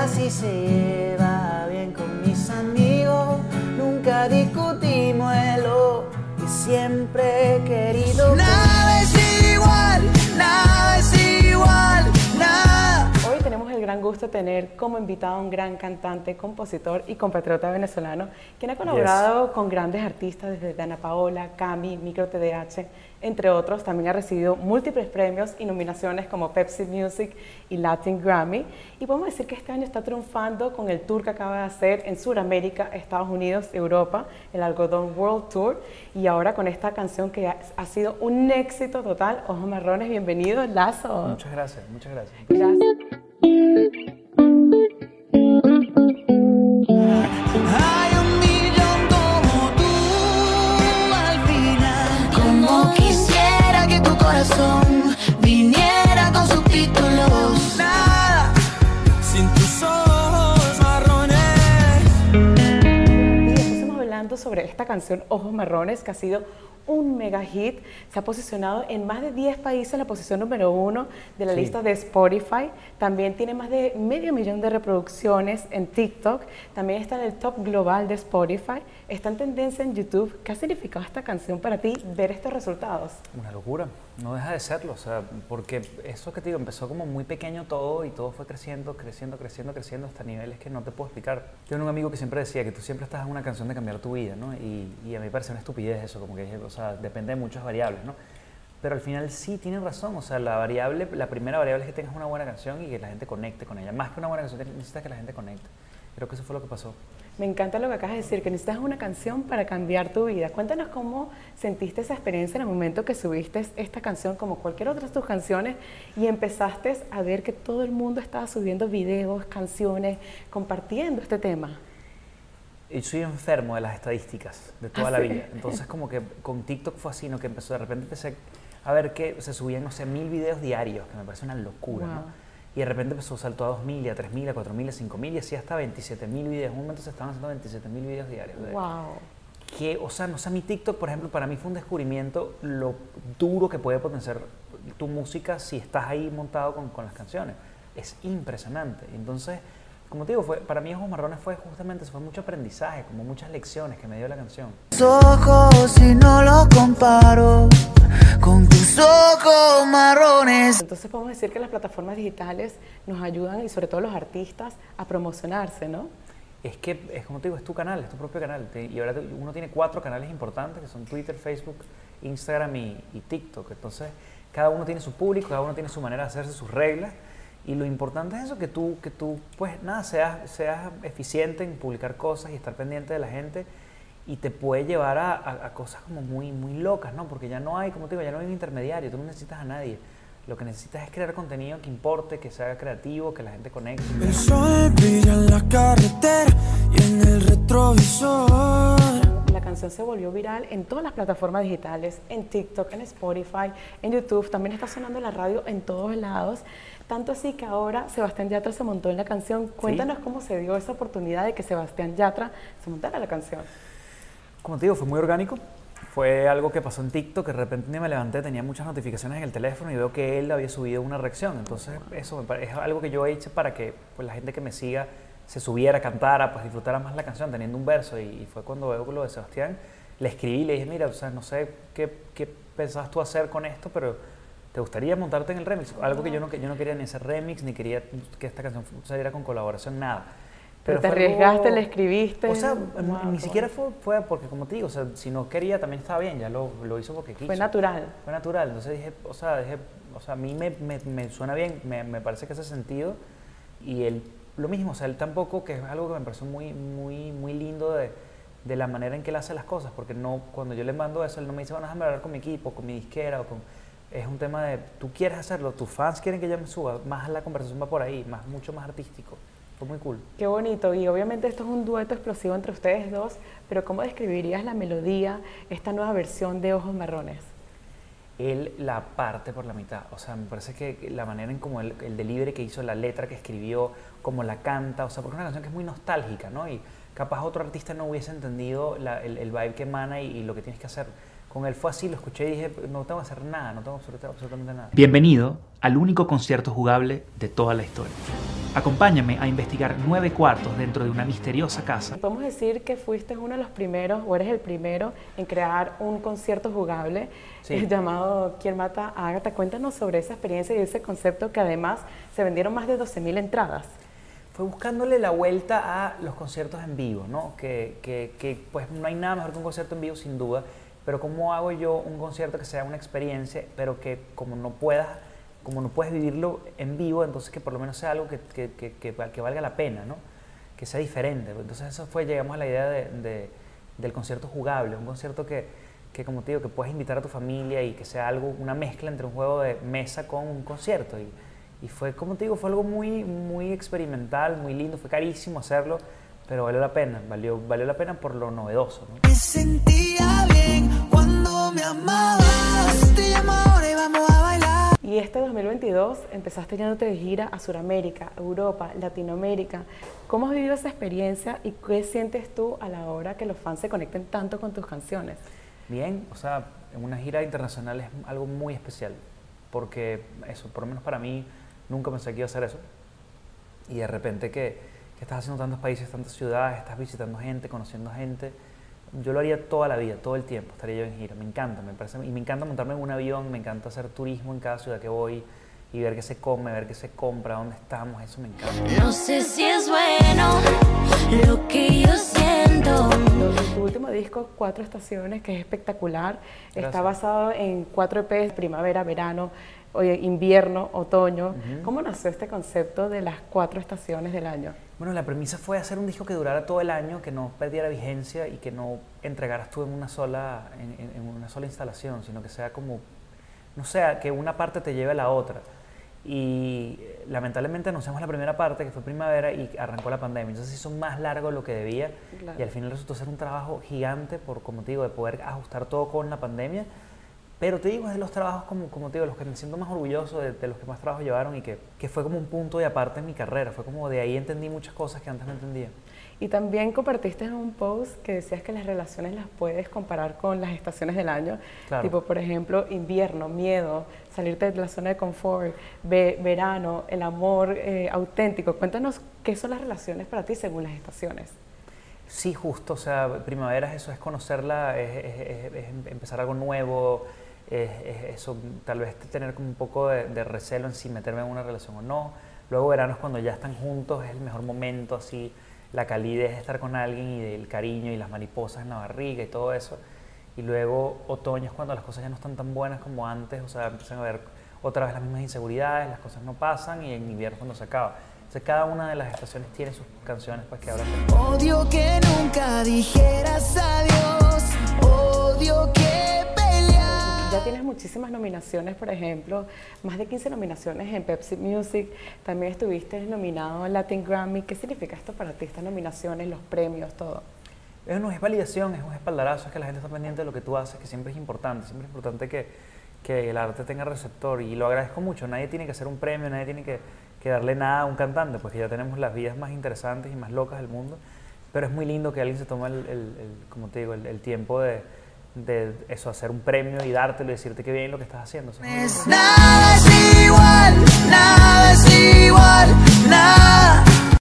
casi se lleva bien con mis amigos. Nunca discutimos el lo que siempre gusto tener como invitado a un gran cantante, compositor y compatriota venezolano, quien ha colaborado con grandes artistas desde Dana Paola, Cami, Micro TDH, entre otros. También ha recibido múltiples premios y nominaciones como Pepsi Music y Latin Grammy. Y podemos decir que este año está triunfando con el tour que acaba de hacer en Sudamérica, Estados Unidos, Europa, el Algodón World Tour. Y ahora con esta canción que ha sido un éxito total, Ojos Marrones, bienvenido, Lazo. Muchas gracias, muchas gracias. Gracias. Sobre esta canción Ojos Marrones que ha sido un mega hit. Se ha posicionado en más de 10 países en la posición número uno de la Sí. lista de Spotify. También tiene más de medio millón de reproducciones en TikTok. También está en el top global de Spotify. Está en tendencia en YouTube. ¿Qué ha significado esta canción para ti ver estos resultados? Una locura, no deja de serlo, o sea, porque eso que te digo, empezó como muy pequeño todo y todo fue creciendo, creciendo, creciendo, creciendo hasta niveles que no te puedo explicar. Yo tengo un amigo que siempre decía que tú siempre estás en una canción de cambiar tu vida, ¿no? Y, y a mí me parece una estupidez eso, como que, o sea, depende de muchas variables, ¿no? Pero al final sí tienen razón, o sea, la variable, la primera variable es que tengas una buena canción y que la gente conecte con ella. Más que una buena canción, necesitas que la gente conecte. Creo que eso fue lo que pasó. Me encanta lo que acabas de decir, que necesitas una canción para cambiar tu vida. Cuéntanos cómo sentiste esa experiencia en el momento que subiste esta canción, como cualquier otra de tus canciones, y empezaste a ver que todo el mundo estaba subiendo videos, canciones, compartiendo este tema. Y soy enfermo de las estadísticas de toda ¿Ah, la sí? vida. Entonces, como que con TikTok fue así, ¿no? Que empezó, de repente empecé a ver que se subían, no sé, mil videos diarios, que me parece una locura, Wow. ¿no? Y de repente empezó, saltó a 2000, y a 3000, a 4000, a 5000 y así hasta 27000 videos. En un momento se estaban haciendo 27000 videos diarios. de- Wow. que, o sea, no sé, mi TikTok, por ejemplo, para mí fue un descubrimiento lo duro que puede potenciar tu música si estás ahí montado con, con las canciones. Es impresionante. Entonces, como te digo, fue, para mí Ojos Marrones fue justamente, eso fue mucho aprendizaje, como muchas lecciones que me dio la canción. Tus ojos y no lo comparo con tus ojos marrones. Entonces podemos decir que las plataformas digitales nos ayudan, y sobre todo los artistas, a promocionarse, ¿no? Es que, es como te digo, es tu canal, es tu propio canal. Y ahora uno tiene cuatro canales importantes que son Twitter, Facebook, Instagram y, y TikTok. Entonces, cada uno tiene su público, cada uno tiene su manera de hacerse sus reglas. Y lo importante es eso, que tú, que tú pues nada, seas, seas eficiente en publicar cosas y estar pendiente de la gente. Y te puede llevar a, a- cosas como muy, muy locas, ¿no? Porque ya no hay, como te digo, ya no hay un intermediario, tú no necesitas a nadie. Lo que necesitas es crear contenido que importe, que sea creativo, que la gente conecte. El sol brilla en la carretera y en el retrovisor. Canción se volvió viral en todas las plataformas digitales, en TikTok, en Spotify, en YouTube, también está sonando en la radio en todos lados. Tanto así que ahora Sebastián Yatra se montó en la canción. Cuéntanos cómo se dio esa oportunidad de que Sebastián Yatra se montara en la canción. Como te digo, fue muy orgánico. Fue algo que pasó en TikTok, que de repente me levanté, tenía muchas notificaciones en el teléfono y veo que él había subido una reacción. Entonces, eso me pare- es algo que yo he hecho para que pues, la gente que me siga se subiera, cantara, pues disfrutara más la canción teniendo un verso. Y, y fue cuando veo lo de Sebastián, le escribí, le dije, mira, o sea, no sé qué, qué pensabas tú hacer con esto, pero ¿te gustaría montarte en el remix? Algo que yo no, que yo no quería ni hacer remix, ni quería que esta canción saliera con colaboración, nada. Pero te arriesgaste, algo- le escribiste. O sea, Wow, ni qué siquiera fue, fue porque, como te digo, o sea, si no quería también estaba bien, ya lo, lo hizo porque quiso. Fue natural. Fue natural. Entonces dije, o sea, dije, o sea a mí me, me, me suena bien, me, me parece que hace sentido. Y él, lo mismo, o sea, él tampoco, que es algo que me pareció muy, muy, muy lindo de, de la manera en que él hace las cosas, porque no, cuando yo le mando eso, él no me dice, bueno, déjame hablar con mi equipo, con mi disquera, o con... Es un tema de, tú quieres hacerlo, tus fans quieren que yo me suba, más la conversación va por ahí, más, mucho más artístico. Fue muy cool. Qué bonito. Y obviamente esto es un dueto explosivo entre ustedes dos, pero ¿cómo describirías la melodía, esta nueva versión de Ojos Marrones? Él la parte por la mitad. O sea, me parece que la manera en como el, el delivery que hizo, la letra que escribió, como la canta, o sea, porque es una canción que es muy nostálgica, ¿no? Y capaz otro artista no hubiese entendido el, el vibe que emana y, y lo que tienes que hacer. Con él fue así, lo escuché y dije, no tengo que hacer nada, no tengo absoluta- absolutamente nada. Bienvenido al único concierto jugable de toda la historia. Acompáñame a investigar nueve cuartos dentro de una misteriosa casa. Podemos decir que fuiste uno de los primeros, o eres el primero, en crear un concierto jugable llamado ¿Quién mata a Agatha? Cuéntanos sobre esa experiencia y ese concepto que además se vendieron más de 12.000 entradas. Fue buscándole la vuelta a los conciertos en vivo, ¿no? Que, que, que pues no hay nada mejor que un concierto en vivo sin duda, pero ¿cómo hago yo un concierto que sea una experiencia, pero que como no puedas como no puedes vivirlo en vivo, entonces que por lo menos sea algo que, que, que, que valga la pena, ¿no? que sea diferente. Entonces eso fue, llegamos a la idea de, del concierto jugable, un concierto que, que, como te digo, que puedes invitar a tu familia y que sea algo, una mezcla entre un juego de mesa con un concierto. Y, y fue, como te digo, fue algo muy, muy experimental, muy lindo, fue carísimo hacerlo, pero valió la pena, valió, valió la pena por lo novedoso. ¿no? Me sentía bien cuando me amabas, Y este 2022 empezaste yéndote de gira a Sudamérica, Europa, Latinoamérica. ¿Cómo has vivido esa experiencia y qué sientes tú a la hora que los fans se conecten tanto con tus canciones? Bien, o sea, una gira internacional es algo muy especial, porque eso, por lo menos para mí, nunca pensé que iba a hacer eso. Y de repente que, que estás haciendo tantos países, tantas ciudades, estás visitando gente, conociendo gente, yo lo haría toda la vida, todo el tiempo, estaría yo en gira. Me encanta, me parece, y me encanta montarme en un avión, me encanta hacer turismo en cada ciudad que voy y ver qué se come, ver qué se compra, dónde estamos, eso me encanta. No sé si es bueno lo que yo siento. Tu último disco, Cuatro Estaciones, que es espectacular, está basado en cuatro EPs, primavera, verano, invierno, otoño. ¿Cómo nació este concepto de las cuatro estaciones del año? Bueno, la premisa fue hacer un disco que durara todo el año, que no perdiera vigencia y que no entregaras tú en una sola, en, una sola instalación, sino que sea como, no sea, que una parte te lleve a la otra. Y lamentablemente anunciamos la primera parte, que fue primavera, y arrancó la pandemia. Entonces hizo más largo lo que debía y al final resultó ser un trabajo gigante por, como te digo, de poder ajustar todo con la pandemia pero te digo, es de los trabajos, como, como te digo, los que me siento más orgulloso, de, los que más trabajo llevaron y que, que, fue como un punto de aparte en mi carrera. Fue como de ahí entendí muchas cosas que antes no entendía. Y también compartiste en un post que decías que las relaciones las puedes comparar con las estaciones del año. Tipo, por ejemplo, invierno, miedo, salirte de la zona de confort, verano, el amor eh, auténtico. Cuéntanos qué son las relaciones para ti según las estaciones. Sí, justo. O sea, primavera es eso, es conocerla, es empezar algo nuevo es, eso, tal vez tener como un poco de, recelo en si meterme en una relación o no. Luego verano es cuando ya están juntos, es el mejor momento, así, la calidez de estar con alguien y del cariño y las mariposas en la barriga y todo eso. Y luego otoño es cuando las cosas ya no están tan buenas como antes, o sea, empiezan a ver otra vez las mismas inseguridades, las cosas no pasan y en invierno es cuando se acaba. Entonces cada una de las estaciones tiene sus canciones pues que hablan Odio que nunca dijeras adiós, odio que ya tienes muchísimas nominaciones, por ejemplo, más de 15 nominaciones en Pepsi Music. También estuviste nominado en Latin Grammy. ¿Qué significa esto para ti, estas nominaciones, los premios, todo? no es validación, es un espaldarazo, es que la gente está pendiente de lo que tú haces, que siempre es importante. Siempre es importante que, que el arte tenga receptor y lo agradezco mucho. Nadie tiene que hacer un premio, nadie tiene que, que darle nada a un cantante, porque ya tenemos las vidas más interesantes y más locas del mundo. Pero es muy lindo que alguien se tome el, el, como te digo, el tiempo de de eso, hacer un premio y dártelo y decirte que bien lo que estás haciendo. nada es igual, nada es igual, nada.